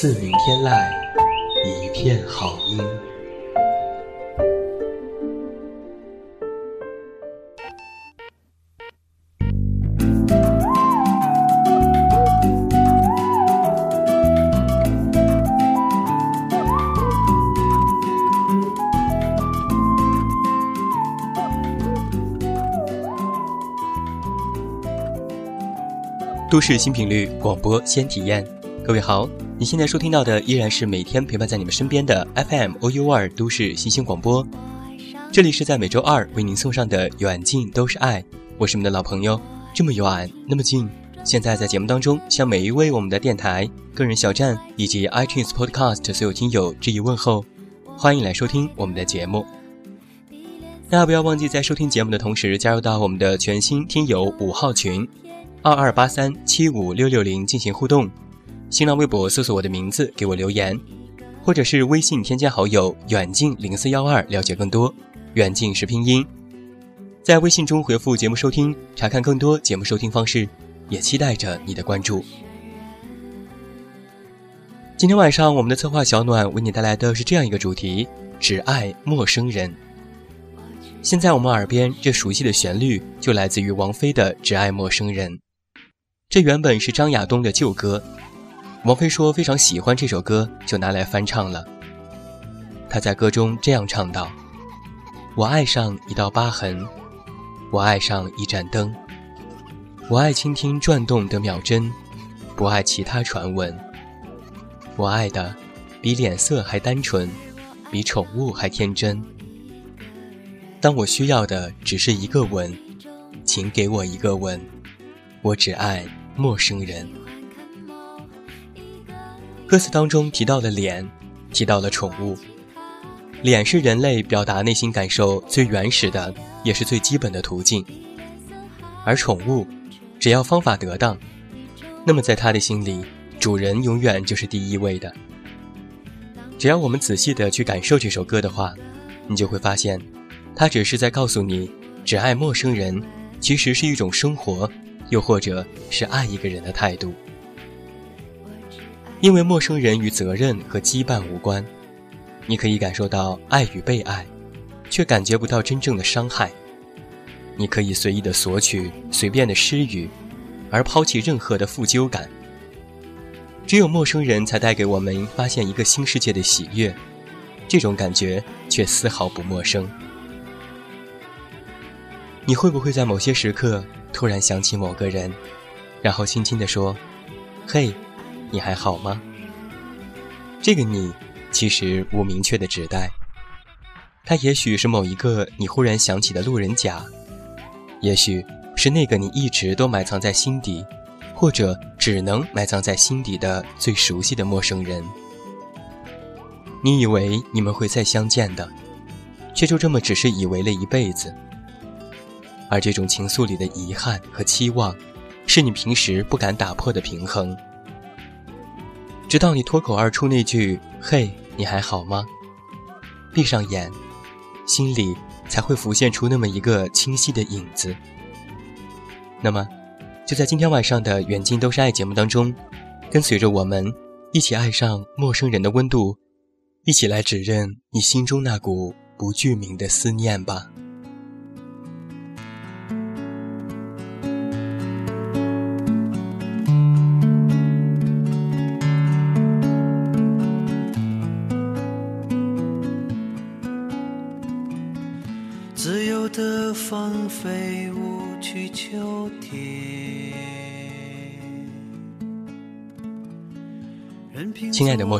自鸣天籁，一片好音。都市新频率广播先体验，各位好，你现在收听到的依然是每天陪伴在你们身边的 FM OU 二都市新兴广播，这里是在每周二为您送上的远近都是爱，我是你们的老朋友，这么远那么近。现在在节目当中，向每一位我们的电台、个人小站以及 iTunes Podcast 所有听友致以问候，欢迎来收听我们的节目。那不要忘记在收听节目的同时，加入到我们的全新听友五号群。二二八三七五六六零进行互动，新浪微博搜索我的名字给我留言，或者是微信添加好友远近零四幺二了解更多。远近是拼音，在微信中回复节目收听，查看更多节目收听方式，也期待着你的关注。今天晚上我们的策划小暖为你带来的是这样一个主题：只爱陌生人。现在我们耳边这熟悉的旋律就来自于王菲的《只爱陌生人》。这原本是张亚东的旧歌，王菲说非常喜欢这首歌，就拿来翻唱了。她在歌中这样唱道：“我爱上一道疤痕，我爱上一盏灯，我爱倾听转动的秒针，不爱其他传闻。我爱的比脸色还单纯，比宠物还天真。当我需要的只是一个吻，请给我一个吻，我只爱。”陌生人，歌词当中提到了脸，提到了宠物。脸是人类表达内心感受最原始的，也是最基本的途径。而宠物，只要方法得当，那么在他的心里，主人永远就是第一位的。只要我们仔细的去感受这首歌的话，你就会发现，它只是在告诉你，只爱陌生人，其实是一种生活。又或者是爱一个人的态度，因为陌生人与责任和羁绊无关，你可以感受到爱与被爱，却感觉不到真正的伤害。你可以随意的索取，随便的施予，而抛弃任何的负疚感。只有陌生人才带给我们发现一个新世界的喜悦，这种感觉却丝毫不陌生。你会不会在某些时刻？突然想起某个人，然后轻轻地说：“嘿，你还好吗？”这个你其实无明确的指代，他也许是某一个你忽然想起的路人甲，也许是那个你一直都埋藏在心底，或者只能埋藏在心底的最熟悉的陌生人。你以为你们会再相见的，却就这么只是以为了一辈子。而这种情愫里的遗憾和期望，是你平时不敢打破的平衡。直到你脱口而出那句“嘿，你还好吗？”闭上眼，心里才会浮现出那么一个清晰的影子。那么，就在今天晚上的《远近都是爱》节目当中，跟随着我们一起爱上陌生人的温度，一起来指认你心中那股不具名的思念吧。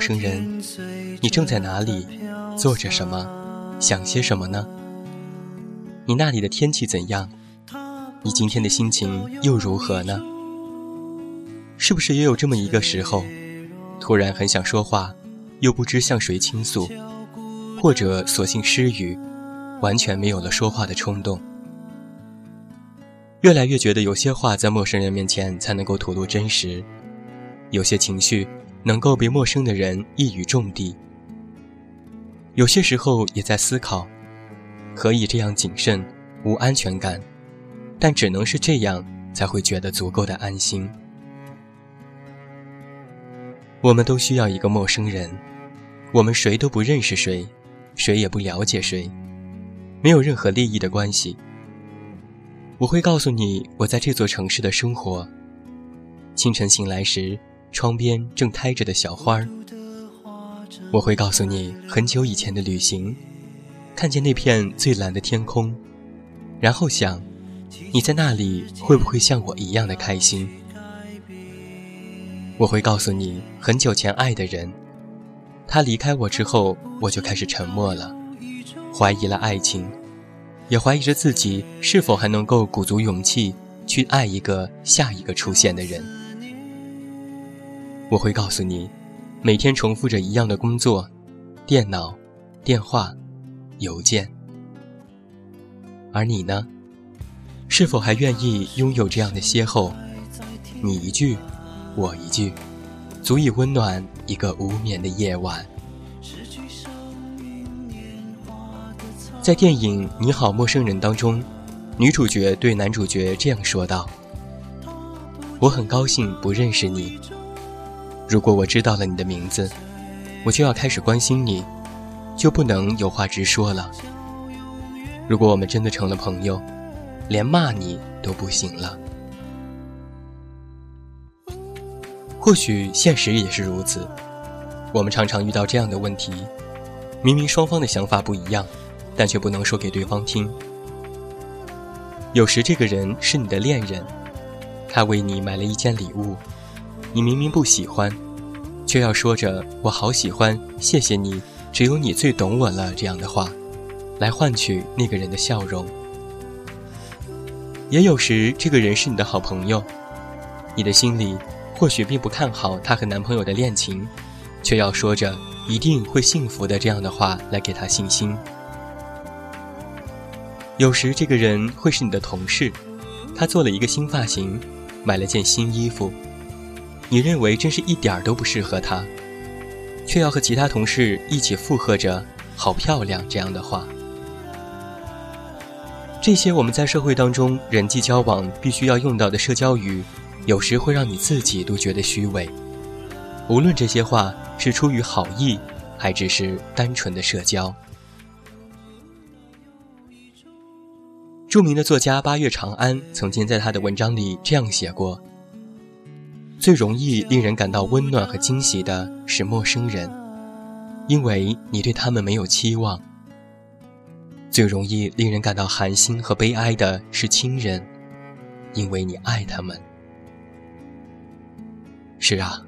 陌生人，你正在哪里？做着什么？想些什么呢？你那里的天气怎样？你今天的心情又如何呢？是不是也有这么一个时候，突然很想说话，又不知向谁倾诉，或者索性失语，完全没有了说话的冲动。越来越觉得有些话在陌生人面前才能够吐露真实，有些情绪能够被陌生的人一语中的。有些时候也在思考，何以这样谨慎、无安全感？但只能是这样，才会觉得足够的安心。我们都需要一个陌生人，我们谁都不认识谁，谁也不了解谁，没有任何利益的关系。我会告诉你我在这座城市的生活。清晨醒来时，窗边正开着的小花儿。我会告诉你很久以前的旅行，看见那片最蓝的天空，然后想，你在那里会不会像我一样的开心？我会告诉你很久前爱的人，他离开我之后，我就开始沉默了，怀疑了爱情，也怀疑着自己是否还能够鼓足勇气去爱一个下一个出现的人。我会告诉你。每天重复着一样的工作，电脑、电话、邮件。而你呢？是否还愿意拥有这样的邂逅？你一句，我一句，足以温暖一个无眠的夜晚。在电影《你好，陌生人》当中，女主角对男主角这样说道：“我很高兴不认识你。”如果我知道了你的名字，我就要开始关心你，就不能有话直说了。如果我们真的成了朋友，连骂你都不行了。或许现实也是如此，我们常常遇到这样的问题：明明双方的想法不一样，但却不能说给对方听。有时这个人是你的恋人，他为你买了一件礼物。你明明不喜欢，却要说着“我好喜欢，谢谢你，只有你最懂我了”这样的话，来换取那个人的笑容。也有时，这个人是你的好朋友，你的心里或许并不看好他和男朋友的恋情，却要说着“一定会幸福的”这样的话来给他信心。有时，这个人会是你的同事，他做了一个新发型，买了件新衣服。你认为真是一点儿都不适合他，却要和其他同事一起附和着“好漂亮”这样的话。这些我们在社会当中人际交往必须要用到的社交语，有时会让你自己都觉得虚伪。无论这些话是出于好意，还只是单纯的社交。著名的作家八月长安曾经在他的文章里这样写过。最容易令人感到温暖和惊喜的是陌生人，因为你对他们没有期望；最容易令人感到寒心和悲哀的是亲人，因为你爱他们。是啊，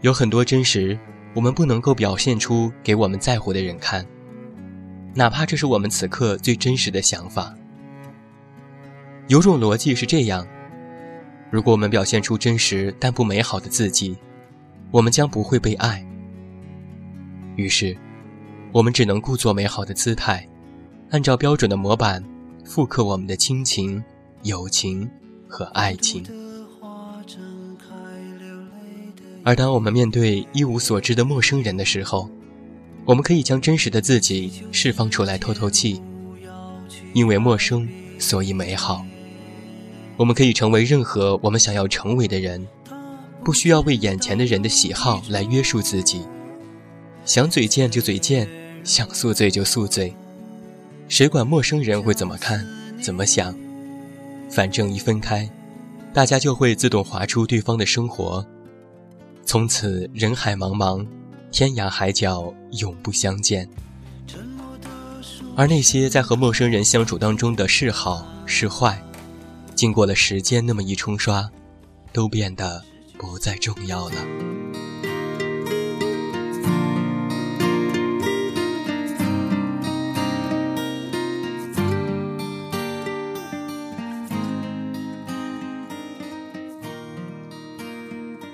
有很多真实，我们不能够表现出给我们在乎的人看，哪怕这是我们此刻最真实的想法。有种逻辑是这样。如果我们表现出真实但不美好的自己，我们将不会被爱。于是，我们只能故作美好的姿态，按照标准的模板复刻我们的亲情、友情和爱情。而当我们面对一无所知的陌生人的时候，我们可以将真实的自己释放出来透透气，因为陌生，所以美好。我们可以成为任何我们想要成为的人，不需要为眼前的人的喜好来约束自己。想嘴贱就嘴贱，想宿醉就宿醉，谁管陌生人会怎么看、怎么想？反正一分开，大家就会自动划出对方的生活，从此人海茫茫，天涯海角永不相见。而那些在和陌生人相处当中的是好是坏。经过了时间那么一冲刷，都变得不再重要了。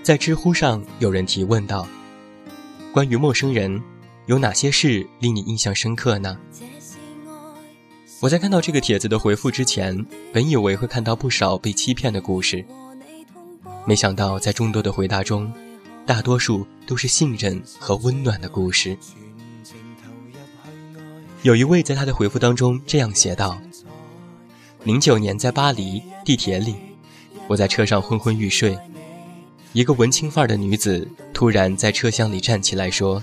在知乎上有人提问道：“关于陌生人，有哪些事令你印象深刻呢？”我在看到这个帖子的回复之前，本以为会看到不少被欺骗的故事，没想到在众多的回答中，大多数都是信任和温暖的故事。有一位在他的回复当中这样写道：“零九年在巴黎地铁里，我在车上昏昏欲睡。”一个文青范儿的女子突然在车厢里站起来说：“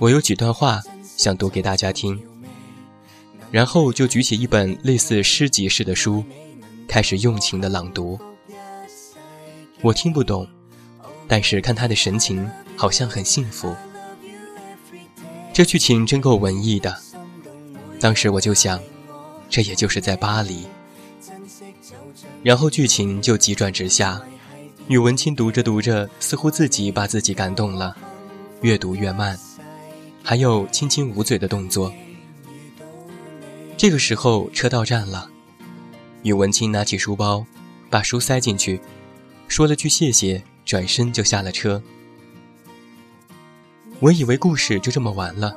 我有几段话想读给大家听。”然后就举起一本类似诗集似的书，开始用情的朗读。我听不懂，但是看她的神情好像很幸福。这剧情真够文艺的。当时我就想，这也就是在巴黎。然后剧情就急转直下。女文青读着读着，似乎自己把自己感动了，越读越慢，还有轻轻捂嘴的动作。这个时候车到站了，女文青拿起书包，把书塞进去，说了句谢谢，转身就下了车。我以为故事就这么完了，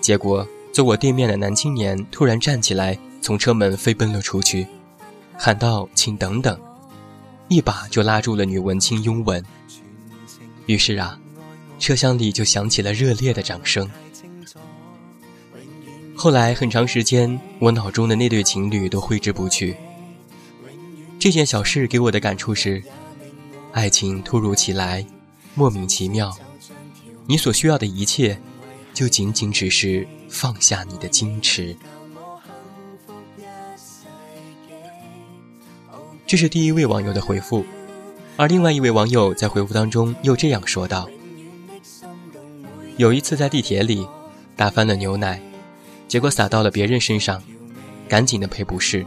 结果坐我对面的男青年突然站起来，从车门飞奔了出去，喊道：“请等等。”一把就拉住了女文青，拥吻。于是啊，车厢里就响起了热烈的掌声。后来很长时间，我脑中的那对情侣都挥之不去。这件小事给我的感触是：爱情突如其来，莫名其妙，你所需要的一切，就仅仅只是放下你的矜持。这是第一位网友的回复，而另外一位网友在回复当中又这样说道：“有一次在地铁里，打翻了牛奶，结果洒到了别人身上，赶紧的赔不是。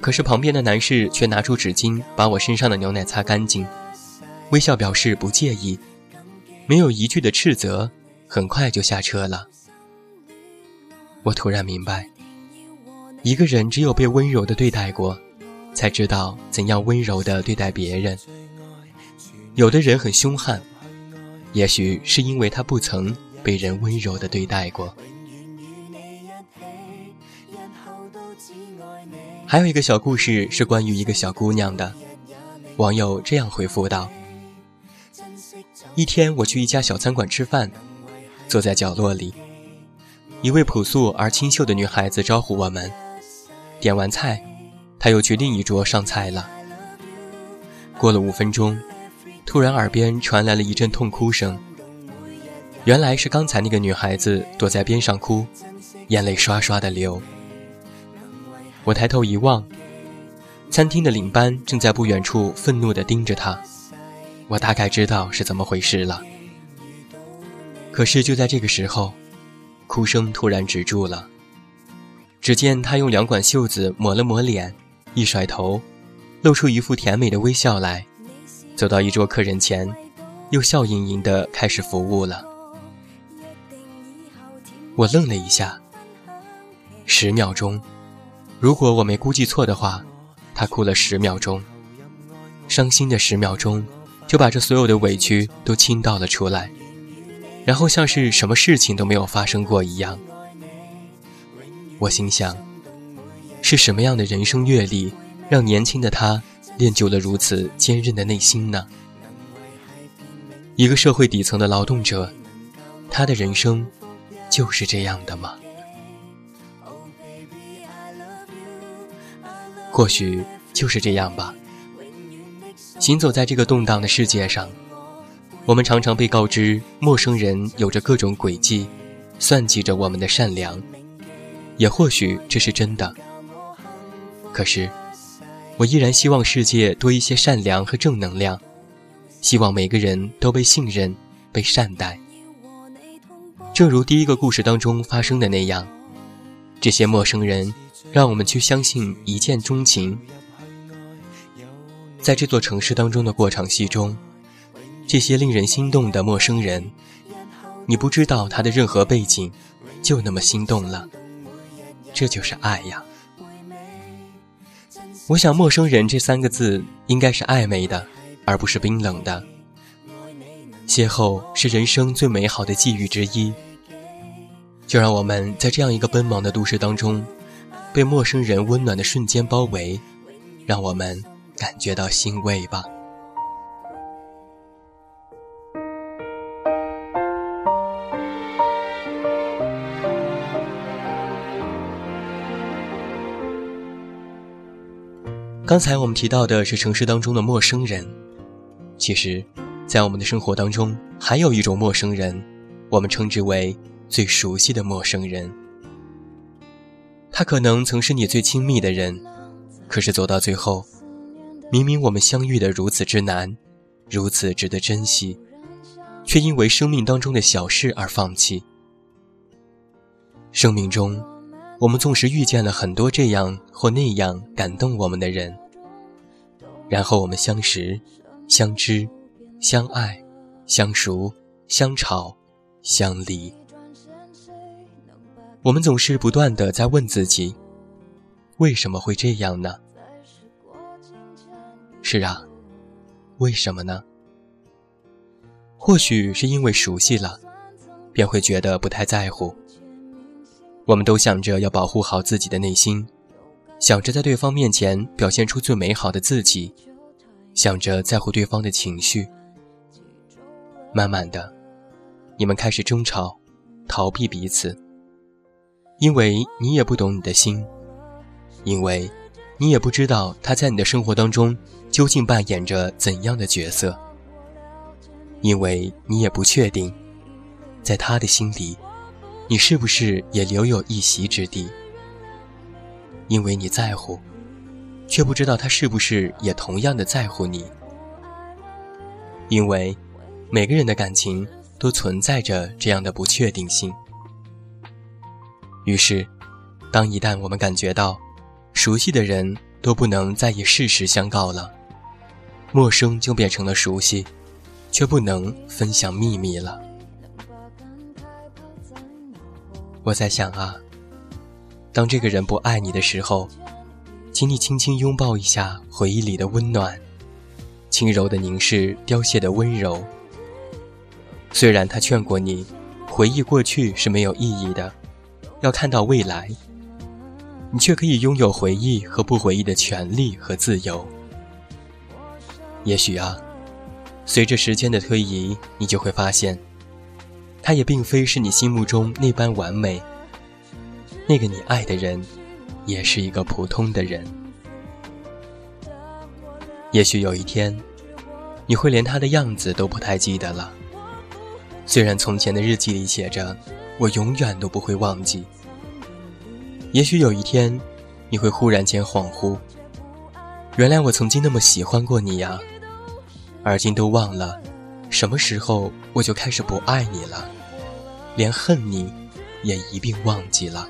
可是旁边的男士却拿出纸巾把我身上的牛奶擦干净，微笑表示不介意，没有一句的斥责，很快就下车了。我突然明白，一个人只有被温柔的对待过。”才知道怎样温柔的对待别人。有的人很凶悍，也许是因为他不曾被人温柔的对待过。还有一个小故事是关于一个小姑娘的。网友这样回复道：“一天我去一家小餐馆吃饭，坐在角落里，一位朴素而清秀的女孩子招呼我们，点完菜。”他又去另一桌上菜了。过了五分钟，突然耳边传来了一阵痛哭声。原来是刚才那个女孩子躲在边上哭，眼泪刷刷的流。我抬头一望，餐厅的领班正在不远处愤怒地盯着他。我大概知道是怎么回事了。可是就在这个时候，哭声突然止住了。只见他用两管袖子抹了抹脸。一甩头，露出一副甜美的微笑来，走到一桌客人前，又笑盈盈地开始服务了。我愣了一下，十秒钟，如果我没估计错的话，他哭了十秒钟，伤心的十秒钟，就把这所有的委屈都倾倒了出来，然后像是什么事情都没有发生过一样。我心想。是什么样的人生阅历，让年轻的他练就了如此坚韧的内心呢？一个社会底层的劳动者，他的人生就是这样的吗？或许就是这样吧。行走在这个动荡的世界上，我们常常被告知陌生人有着各种诡计，算计着我们的善良，也或许这是真的。可是，我依然希望世界多一些善良和正能量，希望每个人都被信任、被善待。正如第一个故事当中发生的那样，这些陌生人让我们去相信一见钟情。在这座城市当中的过场戏中，这些令人心动的陌生人，你不知道他的任何背景，就那么心动了，这就是爱呀。我想“陌生人”这三个字应该是暧昧的，而不是冰冷的。邂逅是人生最美好的际遇之一。就让我们在这样一个奔忙的都市当中，被陌生人温暖的瞬间包围，让我们感觉到欣慰吧。刚才我们提到的是城市当中的陌生人，其实，在我们的生活当中，还有一种陌生人，我们称之为最熟悉的陌生人。他可能曾是你最亲密的人，可是走到最后，明明我们相遇的如此之难，如此值得珍惜，却因为生命当中的小事而放弃。生命中，我们纵使遇见了很多这样或那样感动我们的人。然后我们相识、相知、相爱、相熟、相吵、相离。我们总是不断的在问自己：为什么会这样呢？是啊，为什么呢？或许是因为熟悉了，便会觉得不太在乎。我们都想着要保护好自己的内心。想着在对方面前表现出最美好的自己，想着在乎对方的情绪。慢慢的，你们开始争吵，逃避彼此，因为你也不懂你的心，因为你也不知道他在你的生活当中究竟扮演着怎样的角色，因为你也不确定，在他的心里，你是不是也留有一席之地。因为你在乎，却不知道他是不是也同样的在乎你。因为每个人的感情都存在着这样的不确定性。于是，当一旦我们感觉到熟悉的人都不能再以事实相告了，陌生就变成了熟悉，却不能分享秘密了。我在想啊。当这个人不爱你的时候，请你轻轻拥抱一下回忆里的温暖，轻柔的凝视凋谢的温柔。虽然他劝过你，回忆过去是没有意义的，要看到未来，你却可以拥有回忆和不回忆的权利和自由。也许啊，随着时间的推移，你就会发现，他也并非是你心目中那般完美。那个你爱的人，也是一个普通的人。也许有一天，你会连他的样子都不太记得了。虽然从前的日记里写着“我永远都不会忘记”。也许有一天，你会忽然间恍惚，原来我曾经那么喜欢过你呀，而今都忘了，什么时候我就开始不爱你了，连恨你，也一并忘记了。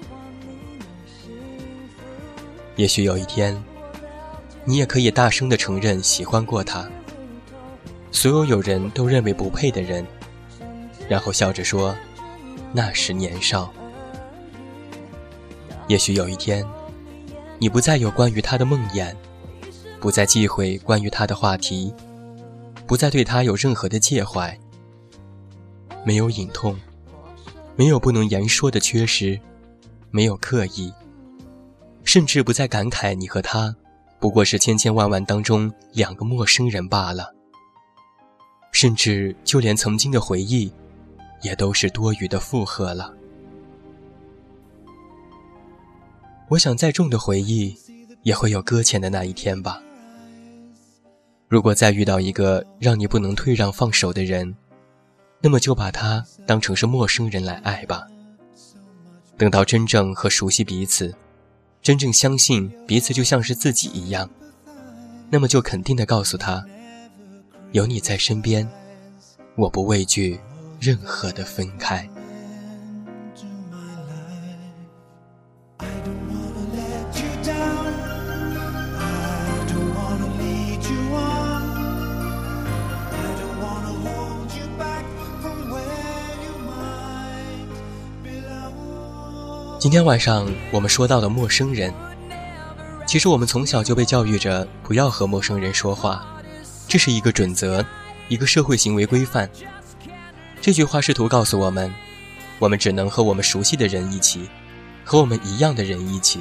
也许有一天，你也可以大声的承认喜欢过他。所有有人都认为不配的人，然后笑着说：“那时年少。”也许有一天，你不再有关于他的梦魇，不再忌讳关于他的话题，不再对他有任何的介怀，没有隐痛，没有不能言说的缺失，没有刻意。甚至不再感慨你和他，不过是千千万万当中两个陌生人罢了。甚至就连曾经的回忆，也都是多余的负荷了。我想再重的回忆，也会有搁浅的那一天吧。如果再遇到一个让你不能退让放手的人，那么就把他当成是陌生人来爱吧。等到真正和熟悉彼此。真正相信彼此就像是自己一样，那么就肯定的告诉他：有你在身边，我不畏惧任何的分开。今天晚上我们说到的陌生人，其实我们从小就被教育着不要和陌生人说话，这是一个准则，一个社会行为规范。这句话试图告诉我们，我们只能和我们熟悉的人一起，和我们一样的人一起。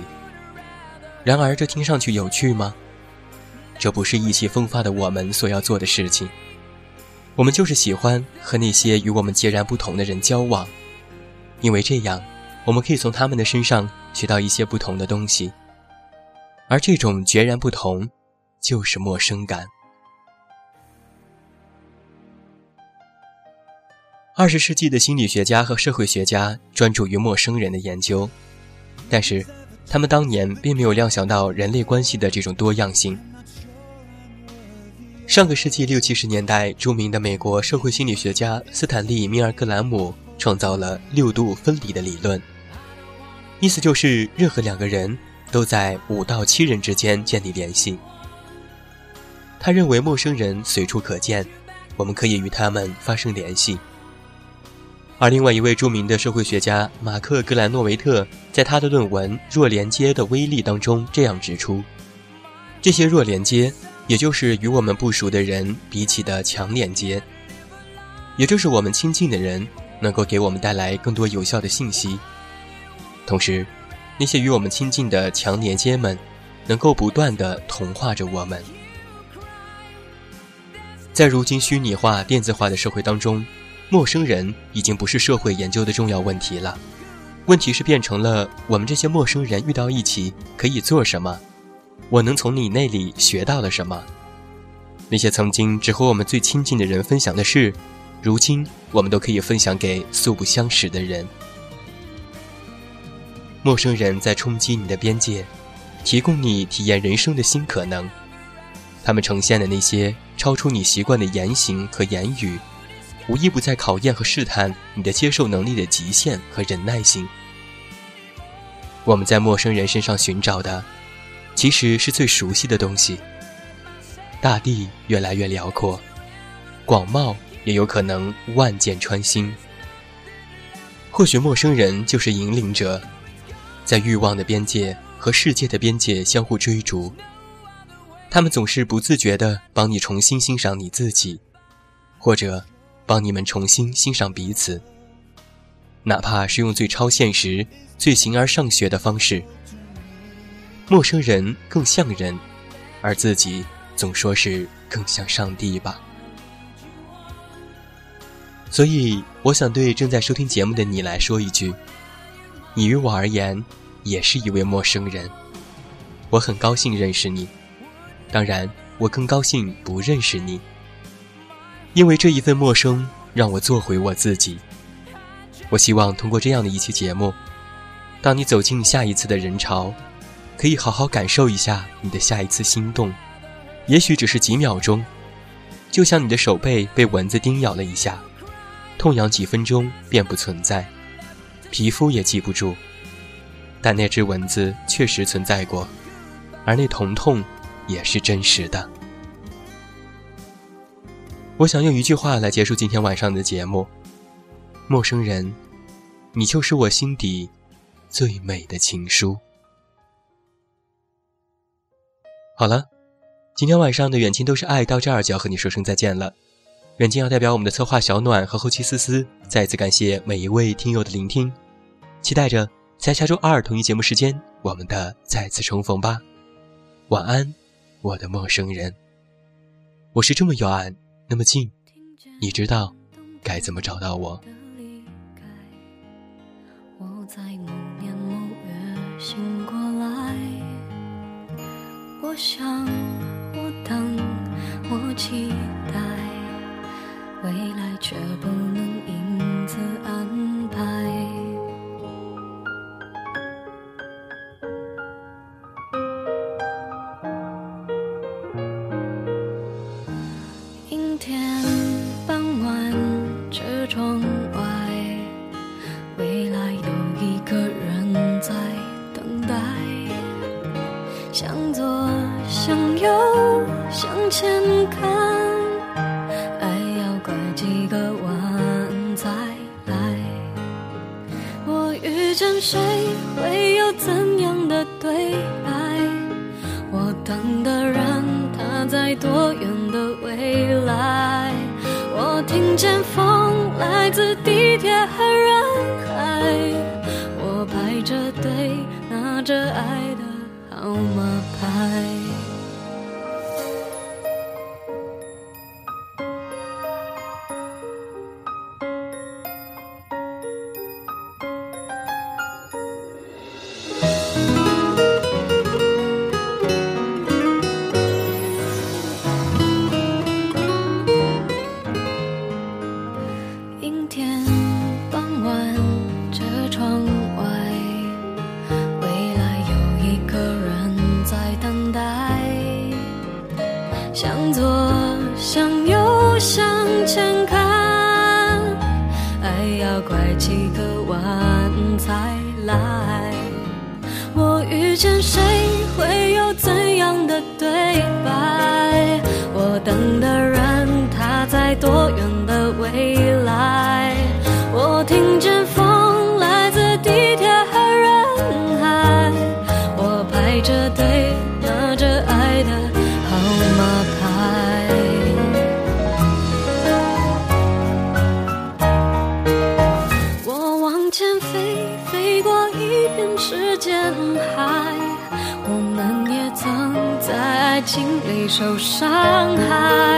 然而，这听上去有趣吗？这不是意气风发的我们所要做的事情。我们就是喜欢和那些与我们截然不同的人交往，因为这样，我们可以从他们的身上学到一些不同的东西。而这种截然不同，就是陌生感。二十世纪的心理学家和社会学家专注于陌生人的研究，但是他们当年并没有料想到人类关系的这种多样性。上个世纪六七十年代，著名的美国社会心理学家斯坦利·米尔格兰姆创造了六度分离的理论，意思就是任何两个人都在五到七人之间建立联系。他认为陌生人随处可见，我们可以与他们发生联系。而另外一位著名的社会学家马克·格兰诺维特在他的论文《弱连接的威力》当中这样指出：这些弱连接，也就是与我们不熟的人比起的强连接，也就是我们亲近的人能够给我们带来更多有效的信息。同时，那些与我们亲近的强连接们，能够不断的同化着我们。在如今虚拟化、电子化的社会当中。陌生人已经不是社会研究的重要问题了，问题是变成了我们这些陌生人遇到一起可以做什么？我能从你那里学到了什么？那些曾经只和我们最亲近的人分享的事，如今我们都可以分享给素不相识的人。陌生人在冲击你的边界，提供你体验人生的新可能。他们呈现的那些超出你习惯的言行和言语。无一不在考验和试探你的接受能力的极限和忍耐性。我们在陌生人身上寻找的，其实是最熟悉的东西。大地越来越辽阔，广袤也有可能万箭穿心。或许陌生人就是引领者，在欲望的边界和世界的边界相互追逐。他们总是不自觉地帮你重新欣赏你自己，或者。帮你们重新欣赏彼此，哪怕是用最超现实、最形而上学的方式。陌生人更像人，而自己总说是更像上帝吧。所以，我想对正在收听节目的你来说一句：你于我而言，也是一位陌生人。我很高兴认识你，当然，我更高兴不认识你。因为这一份陌生，让我做回我自己。我希望通过这样的一期节目，当你走进下一次的人潮，可以好好感受一下你的下一次心动，也许只是几秒钟，就像你的手背被蚊子叮咬了一下，痛痒几分钟便不存在，皮肤也记不住，但那只蚊子确实存在过，而那疼痛也是真实的。我想用一句话来结束今天晚上的节目：陌生人，你就是我心底最美的情书。好了，今天晚上的远近都是爱到这儿就要和你说声再见了。远近要代表我们的策划小暖和后期思思，再次感谢每一位听友的聆听，期待着在下周二同一节目时间我们的再次重逢吧。晚安，我的陌生人。我是这么远。那么近，你知道该怎么找到我？我在某年某月醒过来，我想，我等，我期待，未来却不能天傍晚车窗外未来有一个人在等待向左向右向前看。着对拿着爱的号码牌。我往前飞飞过一片时间海我们也曾在爱情里受伤害。